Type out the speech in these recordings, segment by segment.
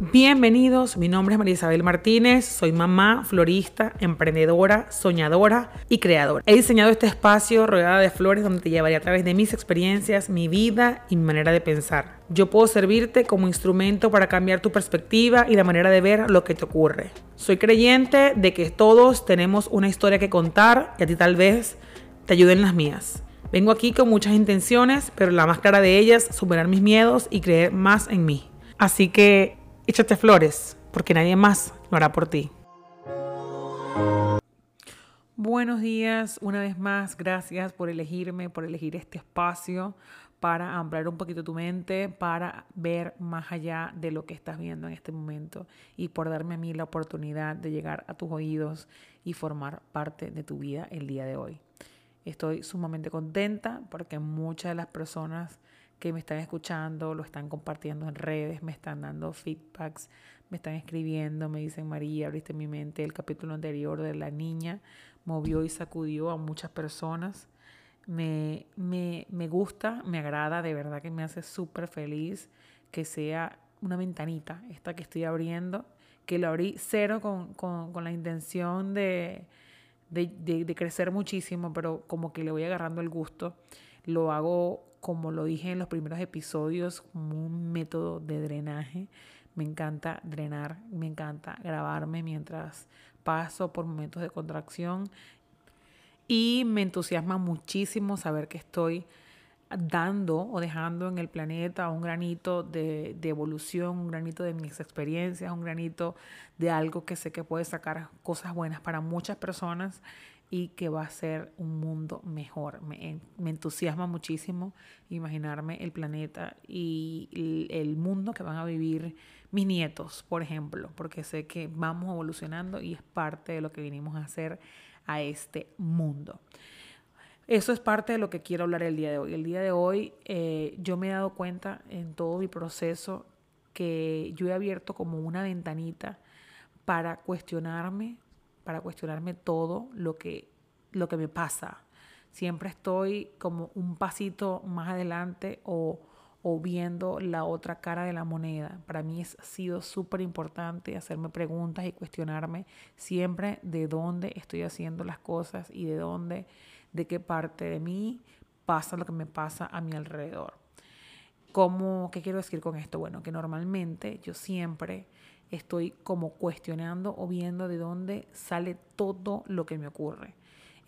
Bienvenidos, mi nombre es María Isabel Martínez, soy mamá, florista, emprendedora, soñadora y creadora. He diseñado este espacio rodeada de flores donde te llevaré a través de mis experiencias, mi vida y mi manera de pensar. Yo puedo servirte como instrumento para cambiar tu perspectiva y la manera de ver lo que te ocurre. Soy creyente de que todos tenemos una historia que contar y a ti tal vez te ayuden las mías. Vengo aquí con muchas intenciones, pero la más clara de ellas, superar mis miedos y creer más en mí. Así que échate flores, porque nadie más lo hará por ti. Buenos días, una vez más, gracias por elegirme, por elegir este espacio para ampliar un poquito tu mente, para ver más allá de lo que estás viendo en este momento y por darme a mí la oportunidad de llegar a tus oídos y formar parte de tu vida el día de hoy. Estoy sumamente contenta porque muchas de las personas que me están escuchando, lo están compartiendo en redes, me están dando feedbacks, me están escribiendo, me dicen María, abriste mi mente, el capítulo anterior de la niña movió y sacudió a muchas personas. Me, me, me gusta, me agrada, de verdad que me hace súper feliz que sea una ventanita, esta que estoy abriendo, que lo abrí cero con, con, con la intención de, de, de, de crecer muchísimo, pero como que le voy agarrando el gusto. Lo hago como lo dije en los primeros episodios, como un método de drenaje. Me encanta drenar, me encanta grabarme mientras paso por momentos de contracción y me entusiasma muchísimo saber que estoy dando o dejando en el planeta un granito de, de, evolución, un granito de mis experiencias, un granito de algo que sé que puede sacar cosas buenas para muchas personas y que va a ser un mundo mejor. Me, entusiasma muchísimo imaginarme el planeta y el, el, mundo que van a vivir mis nietos, por ejemplo, porque sé que vamos evolucionando y es parte de lo que vinimos a hacer a este mundo. Eso es parte de lo que quiero hablar el día de hoy. El día de hoy eh, yo me he dado cuenta en todo mi proceso que yo he abierto como una ventanita para cuestionarme, para cuestionarme todo lo que, lo que me pasa. Siempre estoy como un pasito más adelante o, o viendo la otra cara de la moneda. Para mí es, ha sido súper importante hacerme preguntas y cuestionarme siempre de dónde estoy haciendo las cosas y de dónde, de qué parte de mí pasa lo que me pasa a mi alrededor. ¿Cómo, ¿Qué quiero decir con esto? Bueno, que normalmente yo siempre estoy como cuestionando o viendo de dónde sale todo lo que me ocurre.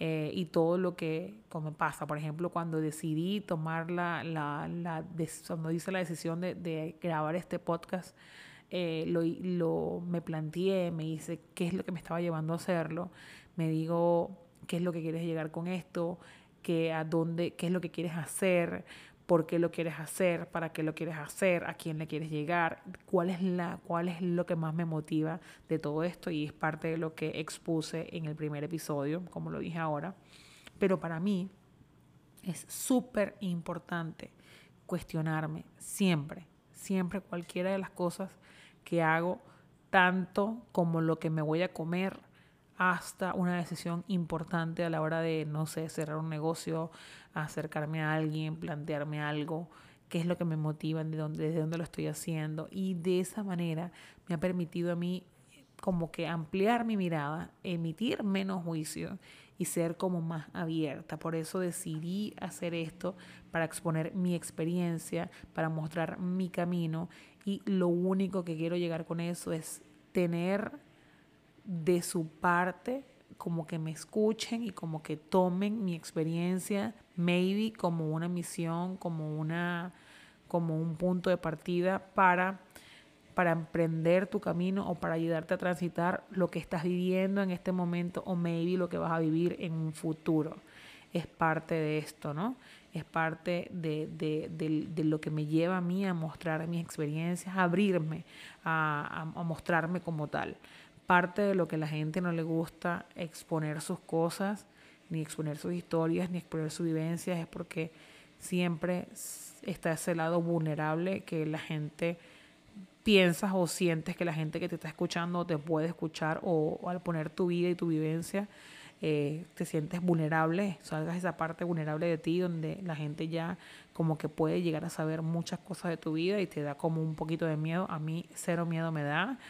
Eh, y todo lo que como pasa. Por ejemplo, cuando decidí tomar la, la, la cuando hice la decisión de, de grabar este podcast, eh, lo, lo, me planteé, me hice qué es lo que me estaba llevando a hacerlo, me digo qué es lo que quieres llegar con esto, qué, a dónde, qué es lo que quieres hacer, por qué lo quieres hacer, para qué lo quieres hacer, a quién le quieres llegar, cuál es, la, cuál es lo que más me motiva de todo esto y es parte de lo que expuse en el primer episodio, como lo dije ahora. Pero para mí es súper importante cuestionarme siempre, siempre cualquiera de las cosas que hago, tanto como lo que me voy a comer, hasta una decisión importante a la hora de, no sé, cerrar un negocio, acercarme a alguien, plantearme algo, qué es lo que me motiva, de dónde, desde dónde lo estoy haciendo. Y de esa manera me ha permitido a mí como que ampliar mi mirada, emitir menos juicio y ser como más abierta. Por eso decidí hacer esto para exponer mi experiencia, para mostrar mi camino y lo único que quiero llegar con eso es tener de su parte como que me escuchen y como que tomen mi experiencia, maybe como una misión, como una como un punto de partida para para emprender tu camino o para ayudarte a transitar lo que estás viviendo en este momento o maybe lo que vas a vivir en un futuro. Es parte de esto, ¿no? Es parte de, de, de, de lo que me lleva a mí a mostrar mis experiencias, a abrirme, a, a, a mostrarme como tal parte de lo que a la gente no le gusta exponer sus cosas, ni exponer sus historias, ni exponer sus vivencias, es porque siempre está ese lado vulnerable que la gente piensas o sientes que la gente que te está escuchando te puede escuchar o, al poner tu vida y tu vivencia eh, te sientes vulnerable, salgas esa parte vulnerable de ti donde la gente ya como que puede llegar a saber muchas cosas de tu vida y te da como un poquito de miedo. A mí cero miedo me da,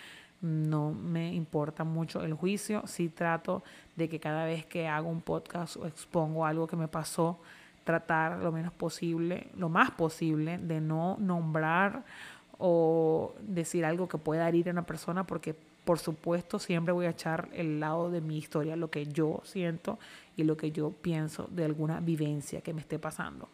no me importa mucho el juicio, sí trato de que cada vez que hago un podcast o expongo algo que me pasó, tratar lo menos posible, lo más posible, de no nombrar o decir algo que pueda herir a una persona porque por supuesto siempre voy a echar el lado de mi historia, lo que yo siento y lo que yo pienso de alguna vivencia que me esté pasando.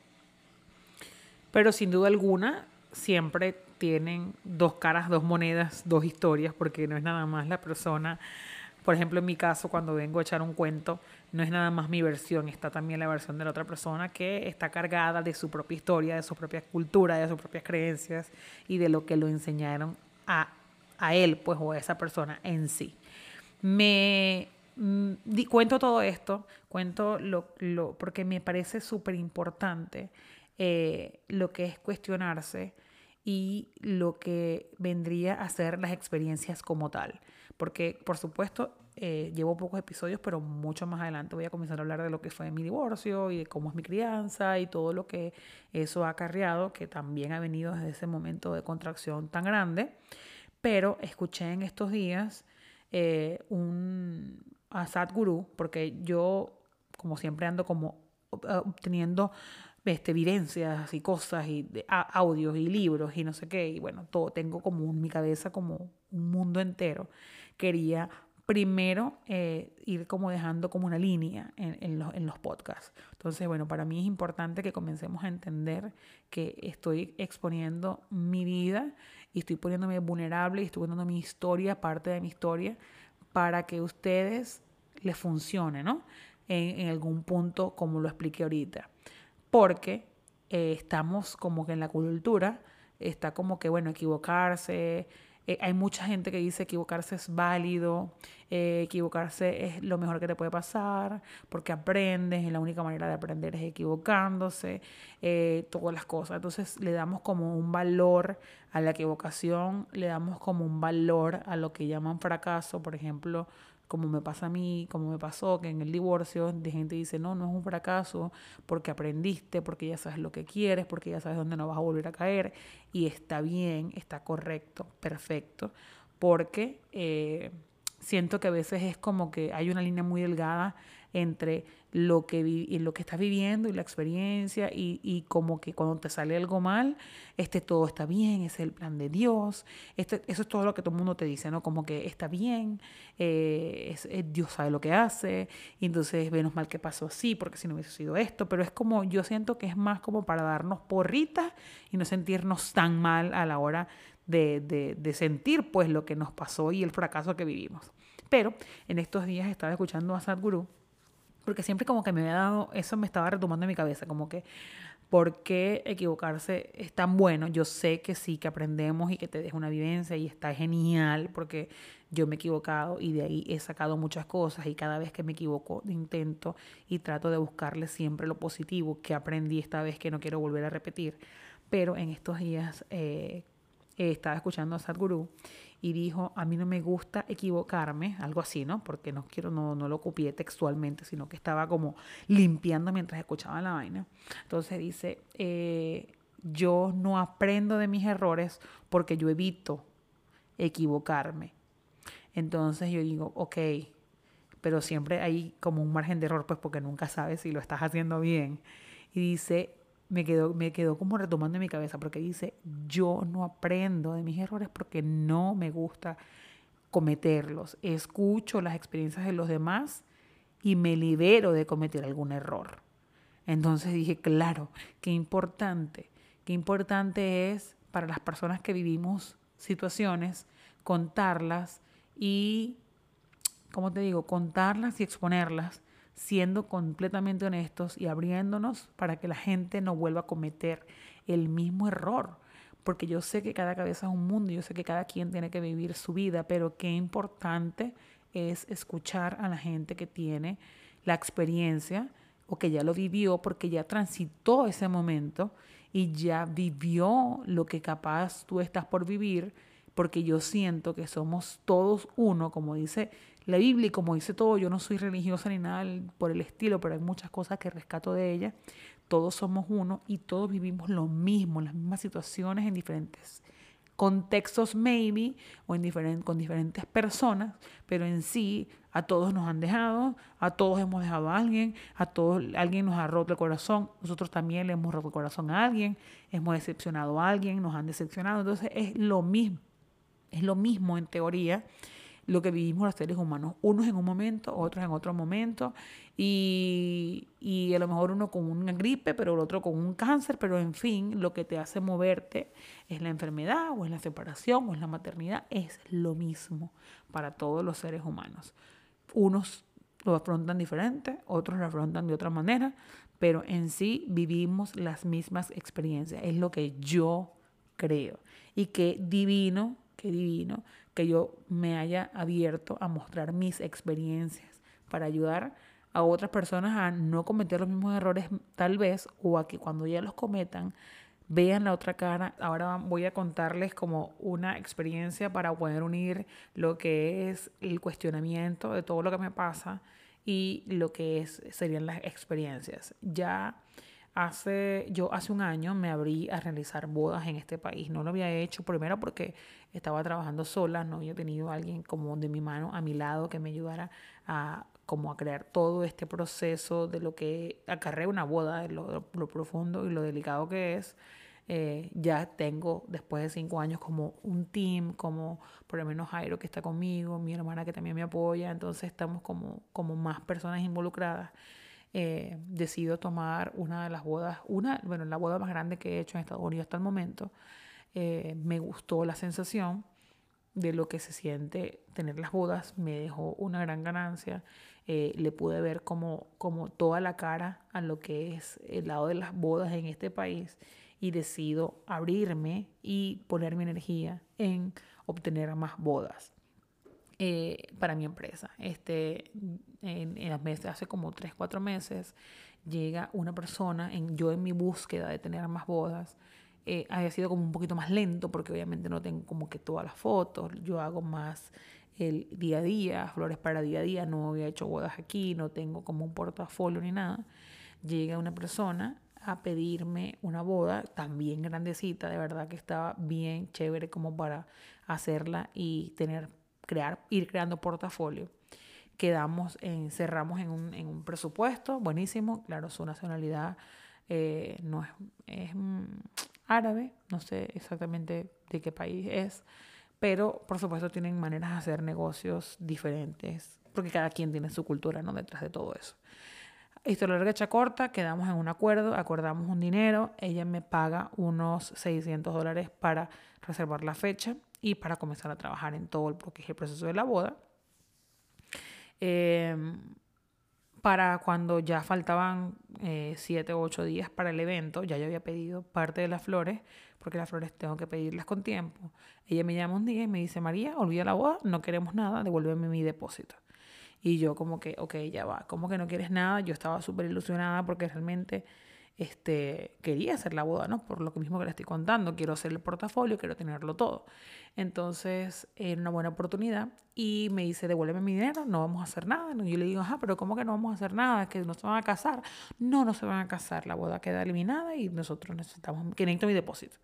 Pero sin duda alguna, siempre tienen dos caras, dos monedas, dos historias, porque no es nada más la persona. Por ejemplo, en mi caso, cuando vengo a echar un cuento, no es nada más mi versión, está también la versión de la otra persona que está cargada de su propia historia, de su propia cultura, de sus propias creencias y de lo que lo enseñaron a a él, pues, o a esa persona en sí. Me mm, cuento todo esto, cuento lo, lo porque me parece súper importante eh, lo que es cuestionarse y lo que vendría a ser las experiencias como tal. Porque, por supuesto, eh, llevo pocos episodios, pero mucho más adelante voy a comenzar a hablar de lo que fue mi divorcio y de cómo es mi crianza y todo lo que eso ha acarreado, que también ha venido desde ese momento de contracción tan grande. Pero escuché en estos días eh, un a Sadhguru, porque yo, como siempre, ando como obteniendo este, evidencias y cosas y audios y libros y no sé qué, y bueno, todo tengo como en mi cabeza como un mundo entero. Quería primero eh, ir como dejando como una línea en, en, los, en, los, podcasts. Entonces, bueno, para mí es importante que comencemos a entender que estoy exponiendo mi vida y estoy poniéndome vulnerable y estoy poniendo mi historia, parte de mi historia, para que ustedes les funcione, ¿no? En, en algún punto, como lo expliqué ahorita. Porque eh, estamos como que en la cultura, está como que, bueno, equivocarse, eh, hay mucha gente que dice equivocarse es válido, eh, equivocarse es lo mejor que te puede pasar, porque aprendes, y la única manera de aprender es equivocándose, todas las cosas. Entonces le damos como un valor a la equivocación, le damos como un valor a lo que llaman fracaso, por ejemplo, como me pasa a mí, como me pasó, que en el divorcio de gente dice, no, no es un fracaso porque aprendiste, porque ya sabes lo que quieres, porque ya sabes dónde no vas a volver a caer, y está bien, está correcto, perfecto, porque eh, siento que a veces es como que hay una línea muy delgada entre lo que, lo que estás viviendo y la experiencia y, y, como que cuando te sale algo mal, este todo está bien, es el plan de Dios, este, eso es todo lo que todo el mundo te dice, ¿no? Como que está bien, eh, es, Dios sabe lo que hace, y entonces menos mal que pasó así, porque si no hubiese sido esto, pero es como, yo siento que es más como para darnos porritas y no sentirnos tan mal a la hora de, de, de sentir pues lo que nos pasó y el fracaso que vivimos. Pero en estos días estaba escuchando a Sadhguru porque siempre como que me había dado, eso me estaba retomando en mi cabeza, como que, ¿por qué equivocarse es tan bueno? Yo sé que sí, que aprendemos y que te deja una vivencia y está genial, porque yo me he equivocado y de ahí he sacado muchas cosas y cada vez que me equivoco intento y trato de buscarle siempre lo positivo que aprendí esta vez que no quiero volver a repetir. Pero en estos días eh, estaba escuchando a Sadhguru y dijo, a mí no me gusta equivocarme, algo así, ¿no? Porque no quiero, no, no lo copié textualmente, sino que estaba como limpiando mientras escuchaba la vaina. Entonces dice, eh, yo no aprendo de mis errores porque yo evito equivocarme. Entonces yo digo, ok, pero siempre hay como un margen de error, pues porque nunca sabes si lo estás haciendo bien. Y dice, me quedó, me quedó como retomando en mi cabeza porque dice, yo no aprendo de mis errores porque no me gusta cometerlos. Escucho las experiencias de los demás y me libero de cometer algún error. Entonces dije, claro, qué importante, qué importante es para las personas que vivimos situaciones contarlas y, ¿cómo te digo?, contarlas y exponerlas siendo completamente honestos y abriéndonos para que la gente no vuelva a cometer el mismo error. Porque yo sé que cada cabeza es un mundo, yo sé que cada quien tiene que vivir su vida, pero qué importante es escuchar a la gente que tiene la experiencia o que ya lo vivió porque ya transitó ese momento y ya vivió lo que capaz tú estás por vivir porque yo siento que somos todos uno, como dice la Biblia y como dice todo, yo no soy religiosa ni nada por el estilo, pero hay muchas cosas que rescato de ella. Todos somos uno y todos vivimos lo mismo, las mismas situaciones en diferentes contextos maybe o en con diferentes personas, pero en sí a todos nos han dejado, a todos hemos dejado a alguien, a todos alguien nos ha roto el corazón, nosotros también le hemos roto el corazón a alguien, hemos decepcionado a alguien, nos han decepcionado, entonces es lo mismo, es lo mismo en teoría lo que vivimos los seres humanos, unos en un momento, otros en otro momento, y, y, a lo mejor uno con una gripe, pero el otro con un cáncer, pero en fin, lo que te hace moverte es la enfermedad o es la separación o es la maternidad, es lo mismo para todos los seres humanos. Unos lo afrontan diferente, otros lo afrontan de otra manera, pero en sí vivimos las mismas experiencias, es lo que yo creo. Y qué divino, qué divino que yo me haya abierto a mostrar mis experiencias para ayudar a otras personas a no cometer los mismos errores tal vez o a que cuando ya los cometan vean la otra cara. Ahora voy a contarles como una experiencia para poder unir lo que es el cuestionamiento de todo lo que me pasa y lo que es, serían las experiencias. Ya Hace, yo hace un año me abrí a realizar bodas en este país. No lo había hecho primero porque estaba trabajando sola, no había tenido a alguien como de mi mano a mi lado que me ayudara a como a crear todo este proceso de lo que acarrea una boda, de lo, profundo y lo delicado que es. Eh, ya tengo después de cinco años como un team, como por lo menos Jairo que está conmigo, mi hermana que también me apoya, entonces estamos como, como más personas involucradas eh, decido tomar una de las bodas, una, bueno, la boda más grande que he hecho en Estados Unidos hasta el momento. Eh, me gustó la sensación de lo que se siente tener las bodas, me dejó una gran ganancia. Eh, le pude ver como, como toda la cara a lo que es el lado de las bodas en este país y decido abrirme y poner mi energía en obtener más bodas. Eh, para mi empresa. Este, en, en meses, hace como 3, 4 meses, llega una persona, en, yo en mi búsqueda de tener más bodas, eh, había sido como un poquito más lento porque obviamente no tengo como que todas las fotos, yo hago más el día a día, flores para día a día, no había hecho bodas aquí, no tengo como un portafolio ni nada. Llega una persona a pedirme una boda también grandecita, de verdad que estaba bien chévere como para hacerla y tener crear, ir creando portafolio. Quedamos, en, cerramos en un, en un presupuesto, buenísimo, claro, su nacionalidad eh, no es, es mm, árabe, no sé exactamente de qué país es, pero por supuesto tienen maneras de hacer negocios diferentes, porque cada quien tiene su cultura ¿no? detrás de todo eso. Historia larga hecha corta, quedamos en un acuerdo, acordamos un dinero, ella me paga unos 600 dólares para reservar la fecha y para comenzar a trabajar en todo el, el proceso de la boda. Em, para cuando ya faltaban eh, siete o ocho días para el evento, ya yo había pedido parte de las flores, porque las flores tengo que pedirlas con tiempo. Ella me llama un día y me dice, María, olvida la boda, no queremos nada, devuélveme mi depósito. Y yo como que, ok, ya va, ¿cómo que no quieres nada? Yo estaba súper ilusionada porque realmente este, quería hacer la boda, ¿no? Por lo mismo que le estoy contando, quiero hacer el portafolio, quiero tenerlo todo. Entonces, era una buena oportunidad y me dice, devuélveme mi dinero, no vamos a hacer nada. Y yo le digo, ajá, pero ¿cómo que no vamos a hacer nada? ¿Es que no se van a casar? No, no se van a casar, la boda queda eliminada y nosotros necesitamos, que necesito mi depósito.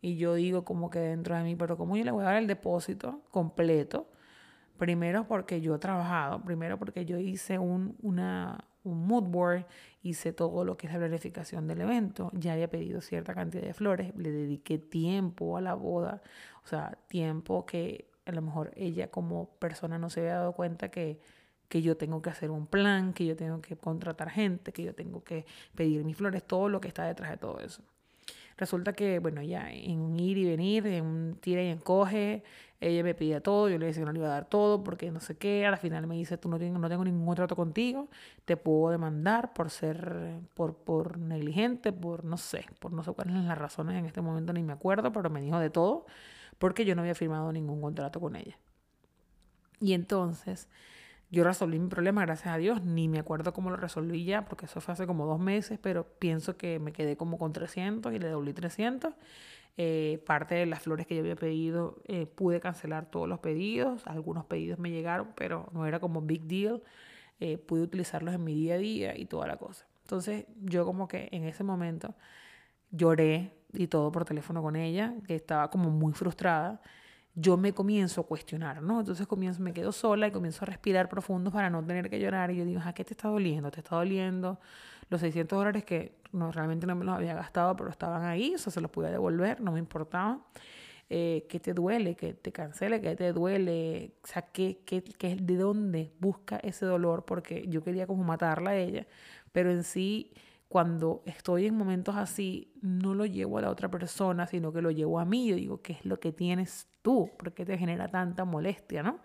Y yo digo como que dentro de mí, pero ¿cómo yo le voy a dar el depósito completo? Primero porque yo he trabajado, primero porque yo hice un, una, un mood board, hice todo lo que es la planificación del evento, ya había pedido cierta cantidad de flores, le dediqué tiempo a la boda, o sea, tiempo que a lo mejor ella como persona no se había dado cuenta que, que yo tengo que hacer un plan, que yo tengo que contratar gente, que yo tengo que pedir mis flores, todo lo que está detrás de todo eso. Resulta que, bueno, ya en un ir y venir, en un tira y encoge, ella me pedía todo, yo le decía que no le iba a dar todo porque no sé qué, al final me dice, tú no, tengo, no tengo ningún trato contigo, te puedo demandar por ser, por, por negligente, por no sé, por no sé cuáles son las razones en este momento, ni me acuerdo, pero me dijo de todo porque yo no había firmado ningún contrato con ella. Y entonces yo resolví mi problema, gracias a Dios, ni me acuerdo cómo lo resolví ya, porque eso fue hace como dos meses, pero pienso que me quedé como con 300 y le doblé 300 eh, parte de las flores que yo había pedido, eh, pude cancelar todos los pedidos. Algunos pedidos me llegaron, pero no era como big deal. Eh, pude utilizarlos en mi día a día y toda la cosa. Entonces yo como que en ese momento lloré y todo por teléfono con ella, que estaba como muy frustrada. Yo me comienzo a cuestionar, ¿no? Entonces comienzo, me quedo sola y comienzo a respirar profundo para no tener que llorar. Y yo digo, ¿a qué te está doliendo? ¿Te está doliendo los 600 dólares que no, realmente no me los había gastado, pero estaban ahí? O sea, se los pude devolver, no me importaba. Eh, ¿Qué te duele? ¿Qué te cancele? ¿Qué te duele? O sea, ¿qué, qué, qué, ¿de dónde busca ese dolor? Porque yo quería como matarla a ella, pero en sí cuando estoy en momentos así, no lo llevo a la otra persona, sino que lo llevo a mí. Yo digo, ¿qué es lo que tienes tú? ¿Por qué te genera tanta molestia, no?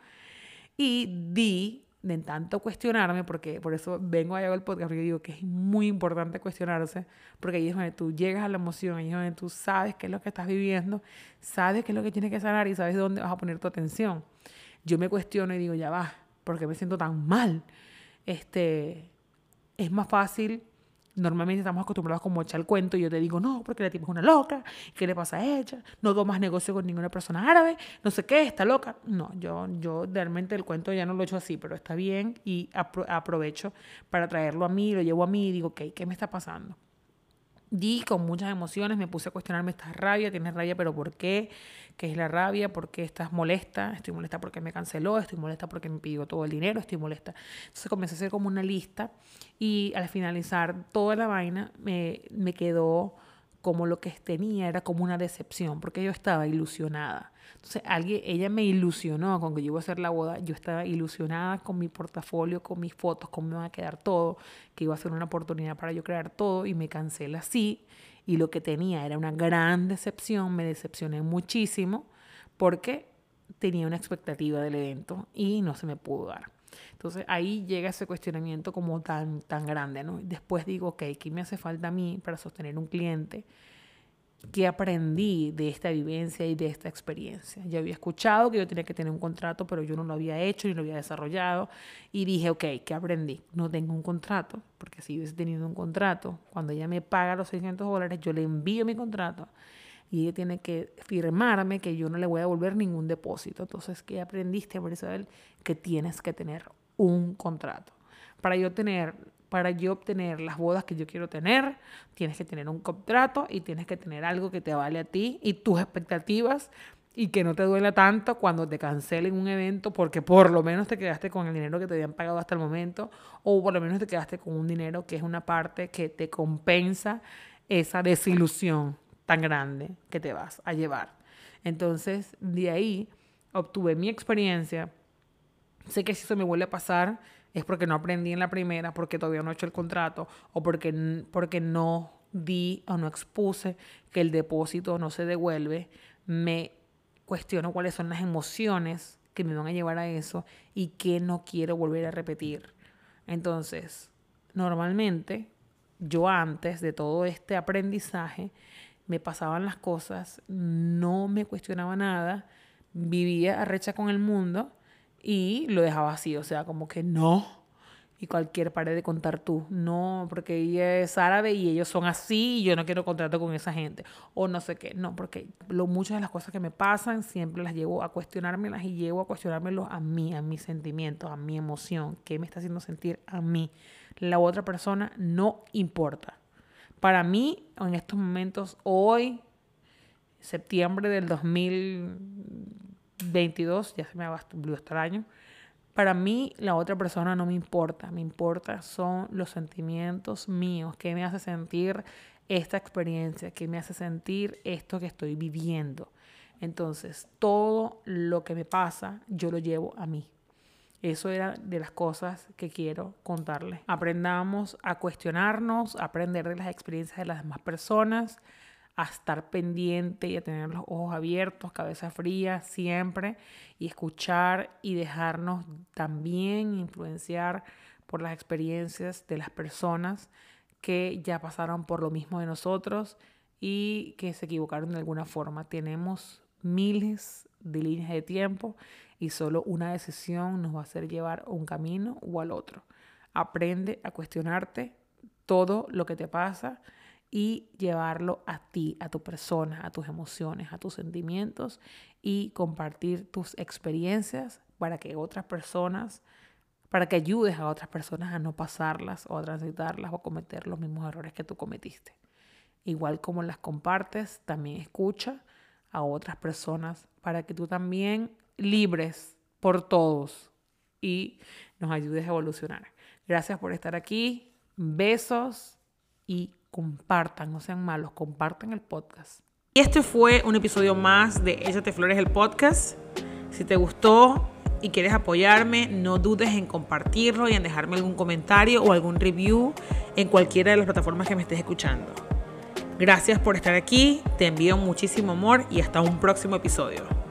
Y di, de tanto cuestionarme, porque por eso vengo a el podcast, porque digo que es muy importante cuestionarse, porque ahí es donde tú llegas a la emoción, ahí es donde tú sabes qué es lo que estás viviendo, sabes qué es lo que tienes que sanar y sabes dónde vas a poner tu atención. Yo me cuestiono y digo, ya va, ¿por qué me siento tan mal? Este, es más fácil Normalmente estamos acostumbrados como a echar el cuento y yo te digo, no, porque la tipa es una toca ¿qué le pasa a ella? No hago más negocio con ninguna persona árabe, no sé qué, está loca. No, yo, yo realmente el cuento ya no lo he hecho así, pero está bien y aprovecho para traerlo a mí, lo llevo a mí y digo, ok, ¿qué me está pasando? Di con muchas emociones, me puse a cuestionarme, esta rabia? ¿Tienes rabia? ¿Pero por qué? ¿Qué es la rabia? ¿Por qué estás molesta? Estoy molesta porque me canceló, estoy molesta porque me pidió todo el dinero, estoy molesta. Entonces comencé a hacer como una lista y al finalizar toda la vaina me, me quedó como lo que tenía era como una decepción, porque yo estaba ilusionada. Entonces, alguien, ella me ilusionó con que yo iba a hacer la boda, yo estaba ilusionada con mi portafolio, con mis fotos, cómo me iba a quedar todo, que iba a ser una oportunidad para yo crear todo y me cancela así. Y lo que tenía era una gran decepción, me decepcioné muchísimo porque tenía una expectativa del evento y no se me pudo dar. Entonces ahí llega ese cuestionamiento como tan, tan grande, ¿no? Después digo, ok, ¿qué me hace falta a mí para sostener un cliente? ¿Qué aprendí de esta vivencia y de esta experiencia? Yo había escuchado que yo tenía que tener un contrato, pero yo no lo había hecho ni lo había desarrollado. Y dije, ok, ¿qué aprendí? No tengo un contrato, porque si hubiese tenido un contrato, cuando ella me paga los 600 dólares, yo le envío mi contrato y ella tiene que firmarme que yo no le voy a devolver ningún depósito. Entonces, ¿qué aprendiste, Isabel? Que tienes que tener un contrato. Para yo tener para yo obtener las bodas que yo quiero tener, tienes que tener un contrato y tienes que tener algo que te vale a ti y tus expectativas y que no te duela tanto cuando te cancelen un evento porque por lo menos te quedaste con el dinero que te habían pagado hasta el momento o por lo menos te quedaste con un dinero que es una parte que te compensa esa desilusión tan grande que te vas a llevar. Entonces, de ahí obtuve mi experiencia. Sé que si eso me vuelve a pasar es porque no aprendí en la primera, porque todavía no he hecho el contrato o porque, porque no di o no expuse que el depósito no se devuelve. Me cuestiono cuáles son las emociones que me van a llevar a eso y que no quiero volver a repetir. Entonces, normalmente, yo antes de todo este aprendizaje, me pasaban las cosas, no me cuestionaba nada, vivía arrecha con el mundo y lo dejaba así, o sea, como que no. Y cualquier pared de contar tú, no, porque ella es árabe y ellos son así y yo no quiero contrato con esa gente. O no sé qué, no, porque lo, muchas de las cosas que me pasan siempre las llevo a cuestionármelas y llevo a cuestionármelos a mí, a mis sentimientos, a mi emoción, qué me está haciendo sentir a mí. La otra persona no importa. Para mí, en estos momentos, hoy, septiembre del 2022, ya se me va hasta año, para mí la otra persona no me importa, me importa son los sentimientos míos, qué me hace sentir esta experiencia, qué me hace sentir esto que estoy viviendo. Entonces, todo lo que me pasa, yo lo llevo a mí. Eso era de las cosas que quiero contarles. Aprendamos a cuestionarnos, a aprender de las experiencias de las demás personas, a estar pendiente y a tener los ojos abiertos, cabeza fría siempre, y escuchar y dejarnos también influenciar por las experiencias de las personas que ya pasaron por lo mismo de nosotros y que se equivocaron de alguna forma. Tenemos miles de líneas de tiempo y solo una decisión nos va a hacer llevar un camino o al otro. Aprende a cuestionarte todo lo que te pasa y llevarlo a ti, a tu persona, a tus emociones, a tus sentimientos y compartir tus experiencias para que otras personas, para que ayudes a otras personas a no pasarlas o a transitarlas o a cometer los mismos errores que tú cometiste. Igual como las compartes, también escucha a otras personas para que tú también libres por todos y nos ayudes a evolucionar. Gracias por estar aquí. Besos y compartan, no sean malos, compartan el podcast. Y este fue un episodio más de Échate Flores, el podcast. Si te gustó y quieres apoyarme, no dudes en compartirlo y en dejarme algún comentario o algún review en cualquiera de las plataformas que me estés escuchando. Gracias por estar aquí, te envío muchísimo amor y hasta un próximo episodio.